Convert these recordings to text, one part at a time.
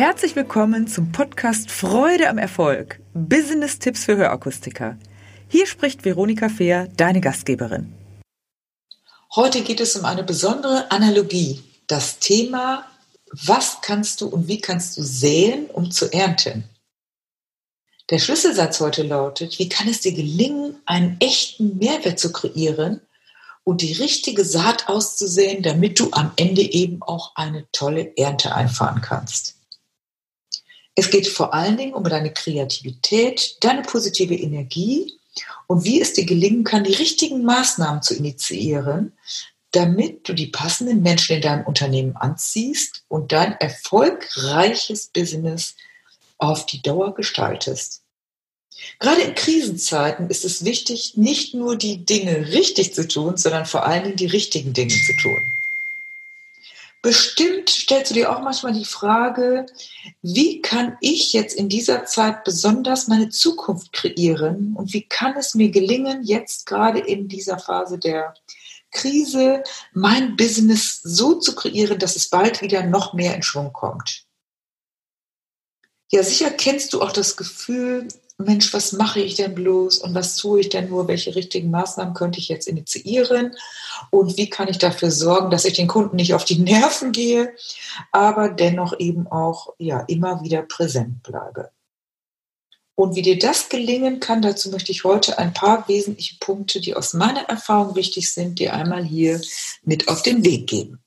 Herzlich willkommen zum Podcast Freude am Erfolg. Business-Tipps für Hörakustiker. Hier spricht Veronika Fehr, deine Gastgeberin. Heute geht es um eine besondere Analogie. Das Thema, was kannst du und wie kannst du säen, um zu ernten? Der Schlüsselsatz heute lautet, wie kann es dir gelingen, einen echten Mehrwert zu kreieren und die richtige Saat auszusäen, damit du am Ende eben auch eine tolle Ernte einfahren kannst. Es geht vor allen Dingen um deine Kreativität, deine positive Energie und wie es dir gelingen kann, die richtigen Maßnahmen zu initiieren, damit du die passenden Menschen in deinem Unternehmen anziehst und dein erfolgreiches Business auf die Dauer gestaltest. Gerade in Krisenzeiten ist es wichtig, nicht nur die Dinge richtig zu tun, sondern vor allen Dingen die richtigen Dinge zu tun. Bestimmt stellst du dir auch manchmal die Frage, wie kann ich jetzt in dieser Zeit besonders meine Zukunft kreieren und wie kann es mir gelingen, jetzt gerade in dieser Phase der Krise mein Business so zu kreieren, dass es bald wieder noch mehr in Schwung kommt. Ja, sicher kennst du auch das Gefühl, Mensch, was mache ich denn bloß und was tue ich denn nur, welche richtigen Maßnahmen könnte ich jetzt initiieren und wie kann ich dafür sorgen, dass ich den Kunden nicht auf die Nerven gehe, aber dennoch eben auch ja immer wieder präsent bleibe. Und wie dir das gelingen kann, dazu möchte ich heute ein paar wesentliche Punkte, die aus meiner Erfahrung wichtig sind, dir einmal hier mit auf den Weg geben.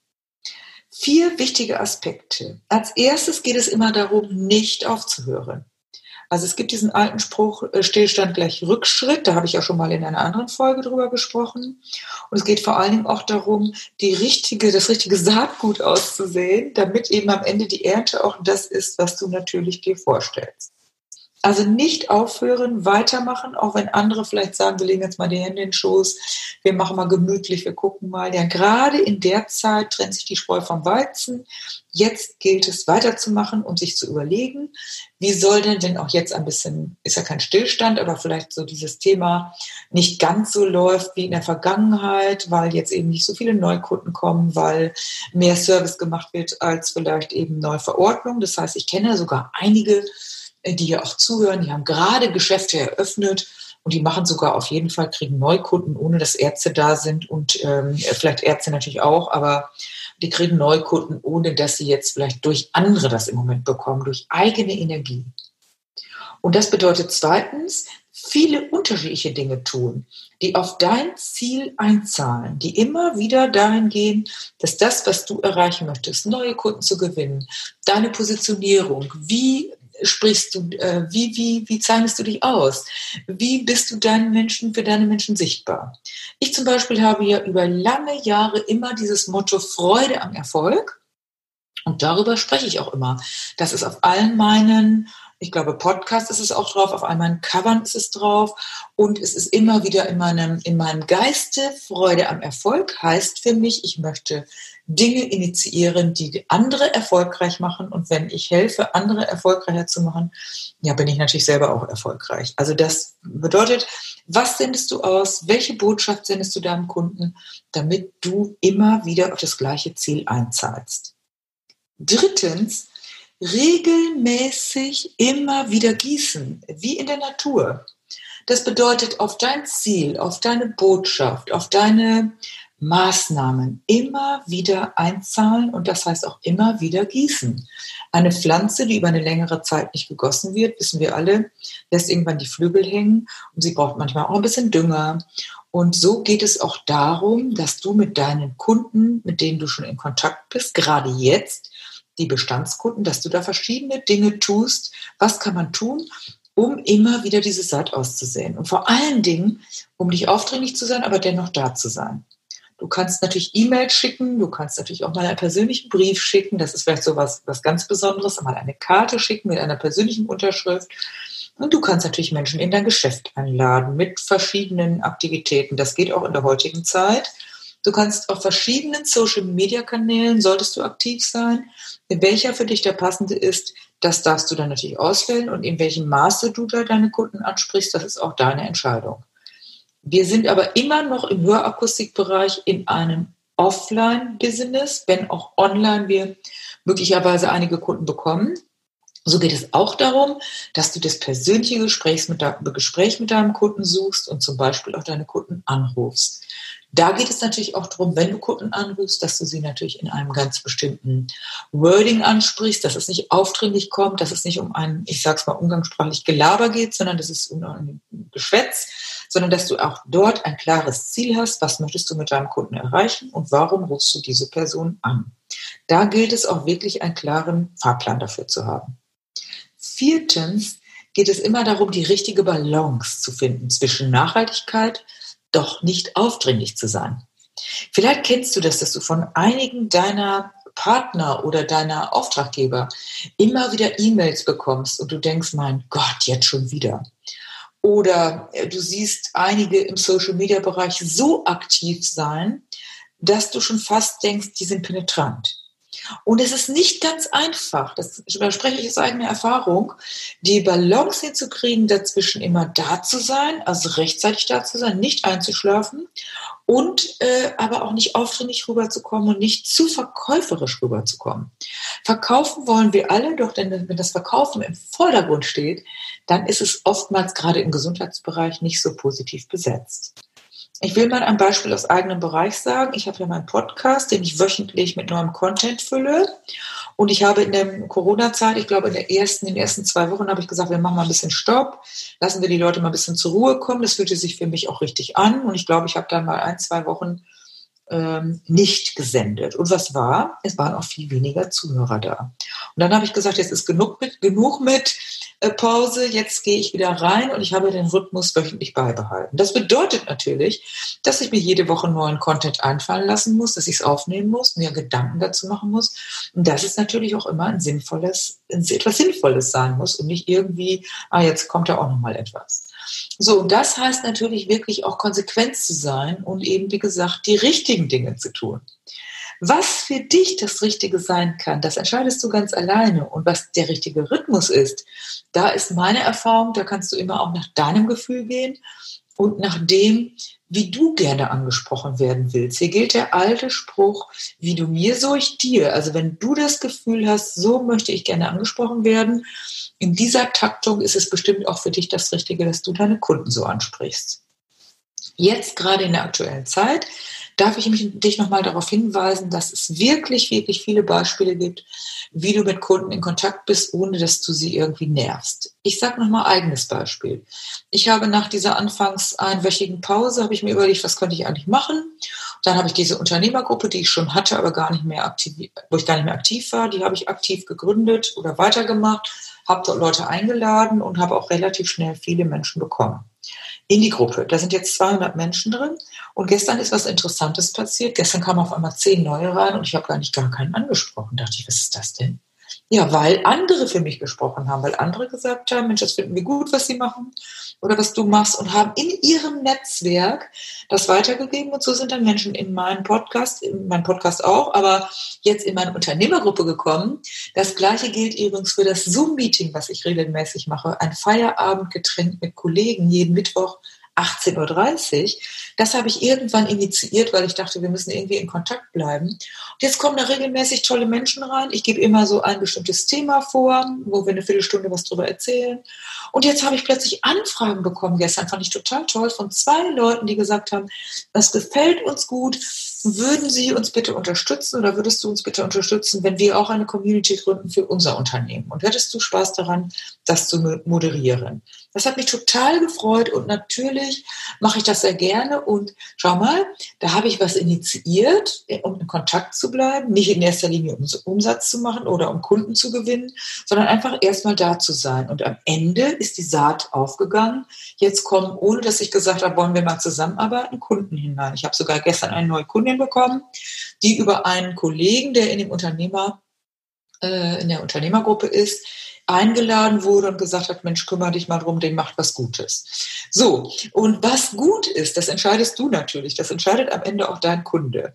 Vier wichtige Aspekte. Als erstes geht es immer darum, nicht aufzuhören. Also es gibt diesen alten Spruch, äh, Stillstand gleich Rückschritt, da habe ich ja schon mal in einer anderen Folge drüber gesprochen. Und es geht vor allen Dingen auch darum, die richtige, das richtige Saatgut auszusehen, damit eben am Ende die Ernte auch das ist, was du natürlich dir vorstellst. Also nicht aufhören, weitermachen, auch wenn andere vielleicht sagen, wir legen jetzt mal die Hände in den Schoß, wir machen mal gemütlich, wir gucken mal. Ja, gerade in der Zeit trennt sich die Spreu vom Weizen. Jetzt gilt es weiterzumachen und sich zu überlegen, wie soll denn denn auch jetzt ein bisschen, ist ja kein Stillstand, aber vielleicht so dieses Thema nicht ganz so läuft wie in der Vergangenheit, weil jetzt eben nicht so viele Neukunden kommen, weil mehr Service gemacht wird als vielleicht eben Neuverordnung. Das heißt, ich kenne sogar einige, die ja auch zuhören, die haben gerade Geschäfte eröffnet und die machen sogar auf jeden Fall, kriegen Neukunden, ohne dass Ärzte da sind und ähm, vielleicht Ärzte natürlich auch, aber die kriegen Neukunden, ohne dass sie jetzt vielleicht durch andere das im Moment bekommen, durch eigene Energie. Und das bedeutet zweitens, viele unterschiedliche Dinge tun, die auf dein Ziel einzahlen, die immer wieder dahin gehen, dass das, was du erreichen möchtest, neue Kunden zu gewinnen, deine Positionierung, wie sprichst du, äh, wie, wie, wie zeichnest du dich aus? Wie bist du deinen Menschen, für deine Menschen sichtbar? Ich zum Beispiel habe ja über lange Jahre immer dieses Motto Freude am Erfolg. Und darüber spreche ich auch immer. Das ist auf allen meinen ich glaube, Podcast ist es auch drauf, auf all meinen Covern ist es drauf. Und es ist immer wieder in meinem, in meinem Geiste Freude am Erfolg. Heißt für mich, ich möchte Dinge initiieren, die andere erfolgreich machen. Und wenn ich helfe, andere erfolgreicher zu machen, ja, bin ich natürlich selber auch erfolgreich. Also das bedeutet, was sendest du aus? Welche Botschaft sendest du deinem Kunden, damit du immer wieder auf das gleiche Ziel einzahlst? Drittens, regelmäßig immer wieder gießen, wie in der Natur. Das bedeutet, auf dein Ziel, auf deine Botschaft, auf deine Maßnahmen immer wieder einzahlen und das heißt auch immer wieder gießen. Eine Pflanze, die über eine längere Zeit nicht gegossen wird, wissen wir alle, lässt irgendwann die Flügel hängen und sie braucht manchmal auch ein bisschen Dünger. Und so geht es auch darum, dass du mit deinen Kunden, mit denen du schon in Kontakt bist, gerade jetzt, die Bestandskunden, dass du da verschiedene Dinge tust. Was kann man tun, um immer wieder diese Saat auszusehen? Und vor allen Dingen, um nicht aufdringlich zu sein, aber dennoch da zu sein. Du kannst natürlich E-Mails schicken, du kannst natürlich auch mal einen persönlichen Brief schicken, das ist vielleicht so was, was ganz Besonderes, mal eine Karte schicken mit einer persönlichen Unterschrift. Und du kannst natürlich Menschen in dein Geschäft einladen mit verschiedenen Aktivitäten. Das geht auch in der heutigen Zeit. Du kannst auf verschiedenen Social-Media-Kanälen, solltest du aktiv sein. In welcher für dich der passende ist, das darfst du dann natürlich auswählen und in welchem Maße du da deine Kunden ansprichst, das ist auch deine Entscheidung. Wir sind aber immer noch im Hörakustikbereich in einem Offline-Business, wenn auch online wir möglicherweise einige Kunden bekommen. So geht es auch darum, dass du das persönliche Gespräch mit, Gespräch mit deinem Kunden suchst und zum Beispiel auch deine Kunden anrufst. Da geht es natürlich auch darum, wenn du Kunden anrufst, dass du sie natürlich in einem ganz bestimmten Wording ansprichst, dass es nicht aufdringlich kommt, dass es nicht um ein, ich sag's mal umgangssprachlich, Gelaber geht, sondern dass es um ein Geschwätz, sondern dass du auch dort ein klares Ziel hast, was möchtest du mit deinem Kunden erreichen und warum rufst du diese Person an. Da gilt es auch wirklich einen klaren Fahrplan dafür zu haben. Viertens geht es immer darum, die richtige Balance zu finden zwischen Nachhaltigkeit, doch nicht aufdringlich zu sein. Vielleicht kennst du das, dass du von einigen deiner Partner oder deiner Auftraggeber immer wieder E-Mails bekommst und du denkst, mein Gott, jetzt schon wieder. Oder äh, du siehst einige im Social-Media-Bereich so aktiv sein, dass du schon fast denkst, die sind penetrant. Und es ist nicht ganz einfach, das spreche ich aus eigener Erfahrung, die Balance hinzukriegen, dazwischen immer da zu sein, also rechtzeitig da zu sein, nicht einzuschlafen und äh, aber auch nicht aufdringlich rüberzukommen und nicht zu verkäuferisch rüberzukommen. Verkaufen wollen wir alle, doch denn wenn das Verkaufen im Vordergrund steht, dann ist es oftmals gerade im Gesundheitsbereich nicht so positiv besetzt. Ich will mal ein Beispiel aus eigenem Bereich sagen. Ich habe ja meinen Podcast, den ich wöchentlich mit neuem Content fülle. Und ich habe in der Corona-Zeit, ich glaube in, der ersten, in den ersten zwei Wochen, habe ich gesagt, wir machen mal ein bisschen Stopp, lassen wir die Leute mal ein bisschen zur Ruhe kommen. Das fühlte sich für mich auch richtig an. Und ich glaube, ich habe dann mal ein, zwei Wochen ähm, nicht gesendet. Und was war? Es waren auch viel weniger Zuhörer da. Und dann habe ich gesagt, jetzt ist genug mit, genug mit Pause, jetzt gehe ich wieder rein und ich habe den Rhythmus wöchentlich beibehalten. Das bedeutet natürlich, dass ich mir jede Woche neuen Content einfallen lassen muss, dass ich es aufnehmen muss, mir Gedanken dazu machen muss und dass es natürlich auch immer ein sinnvolles, etwas Sinnvolles sein muss und nicht irgendwie, ah, jetzt kommt da auch noch mal etwas. So, und das heißt natürlich wirklich auch konsequent zu sein und eben, wie gesagt, die richtigen Dinge zu tun. Was für dich das Richtige sein kann, das entscheidest du ganz alleine. Und was der richtige Rhythmus ist, da ist meine Erfahrung, da kannst du immer auch nach deinem Gefühl gehen und nach dem, wie du gerne angesprochen werden willst. Hier gilt der alte Spruch, wie du mir, so ich dir. Also wenn du das Gefühl hast, so möchte ich gerne angesprochen werden, in dieser Taktung ist es bestimmt auch für dich das Richtige, dass du deine Kunden so ansprichst. Jetzt gerade in der aktuellen Zeit darf ich mich, dich nochmal darauf hinweisen, dass es wirklich, wirklich viele Beispiele gibt, wie du mit Kunden in Kontakt bist, ohne dass du sie irgendwie nervst. Ich sage nochmal eigenes Beispiel. Ich habe nach dieser anfangs einwöchigen Pause, habe ich mir überlegt, was könnte ich eigentlich machen. Dann habe ich diese Unternehmergruppe, die ich schon hatte, aber gar nicht mehr aktiv, wo ich gar nicht mehr aktiv war, die habe ich aktiv gegründet oder weitergemacht, habe dort Leute eingeladen und habe auch relativ schnell viele Menschen bekommen in die Gruppe. Da sind jetzt 200 Menschen drin. Und gestern ist was Interessantes passiert. Gestern kamen auf einmal zehn neue rein und ich habe gar nicht gar keinen angesprochen. Da dachte ich, was ist das denn? Ja, weil andere für mich gesprochen haben, weil andere gesagt haben, Mensch, das finden wir gut, was sie machen oder was du machst und haben in ihrem Netzwerk das weitergegeben und so sind dann Menschen in meinen Podcast, in meinen Podcast auch, aber jetzt in meine Unternehmergruppe gekommen. Das gleiche gilt übrigens für das Zoom-Meeting, was ich regelmäßig mache. Ein Feierabendgetränk mit Kollegen jeden Mittwoch 18.30 Uhr. Das habe ich irgendwann initiiert, weil ich dachte, wir müssen irgendwie in Kontakt bleiben. Und jetzt kommen da regelmäßig tolle Menschen rein. Ich gebe immer so ein bestimmtes Thema vor, wo wir eine Viertelstunde was drüber erzählen. Und jetzt habe ich plötzlich Anfragen bekommen gestern, fand ich total toll, von zwei Leuten, die gesagt haben, das gefällt uns gut. Würden Sie uns bitte unterstützen oder würdest du uns bitte unterstützen, wenn wir auch eine Community gründen für unser Unternehmen? Und hättest du Spaß daran, das zu moderieren? Das hat mich total gefreut und natürlich mache ich das sehr gerne. Und schau mal, da habe ich was initiiert, um in Kontakt zu bleiben, nicht in erster Linie um Umsatz zu machen oder um Kunden zu gewinnen, sondern einfach erstmal da zu sein. Und am Ende ist die Saat aufgegangen. Jetzt kommen, ohne dass ich gesagt habe, wollen wir mal zusammenarbeiten, Kunden hinein. Ich habe sogar gestern eine neue Kundin bekommen, die über einen Kollegen, der in dem Unternehmer, äh, in der Unternehmergruppe ist, eingeladen wurde und gesagt hat, Mensch, kümmere dich mal drum, den macht was Gutes. So, und was gut ist, das entscheidest du natürlich. Das entscheidet am Ende auch dein Kunde.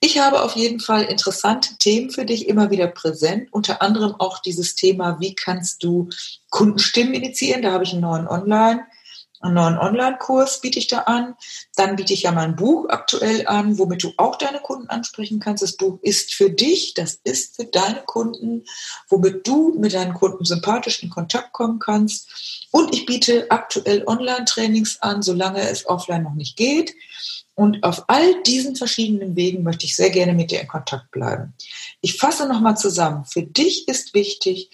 Ich habe auf jeden Fall interessante Themen für dich immer wieder präsent, unter anderem auch dieses Thema, wie kannst du Kundenstimmen initiieren. Da habe ich einen neuen Online- Einen neuen Online-Kurs biete ich da an. Dann biete ich ja mein Buch aktuell an, womit du auch deine Kunden ansprechen kannst. Das Buch ist für dich, das ist für deine Kunden, womit du mit deinen Kunden sympathisch in Kontakt kommen kannst. Und ich biete aktuell Online-Trainings an, solange es offline noch nicht geht. Und auf all diesen verschiedenen Wegen möchte ich sehr gerne mit dir in Kontakt bleiben. Ich fasse nochmal zusammen. Für dich ist wichtig,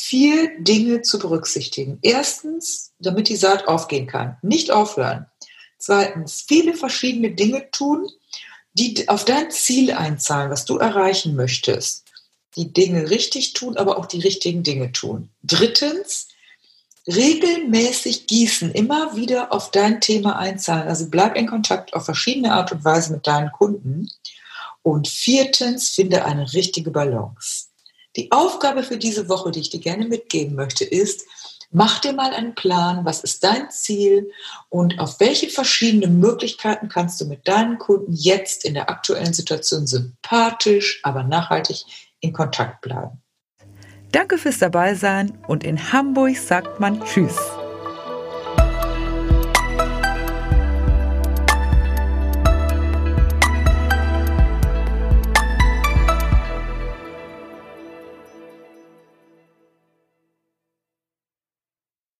vier Dinge zu berücksichtigen. Erstens, damit die Saat aufgehen kann, nicht aufhören. Zweitens, viele verschiedene Dinge tun, die auf dein Ziel einzahlen, was du erreichen möchtest. Die Dinge richtig tun, aber auch die richtigen Dinge tun. Drittens, regelmäßig gießen, immer wieder auf dein Thema einzahlen. Also bleib in Kontakt auf verschiedene Art und Weise mit deinen Kunden. Und viertens, finde eine richtige Balance. Die Aufgabe für diese Woche, die ich dir gerne mitgeben möchte, ist, mach dir mal einen Plan, was ist dein Ziel und auf welche verschiedenen Möglichkeiten kannst du mit deinen Kunden jetzt in der aktuellen Situation sympathisch, aber nachhaltig in Kontakt bleiben. Danke fürs Dabeisein und in Hamburg sagt man Tschüss.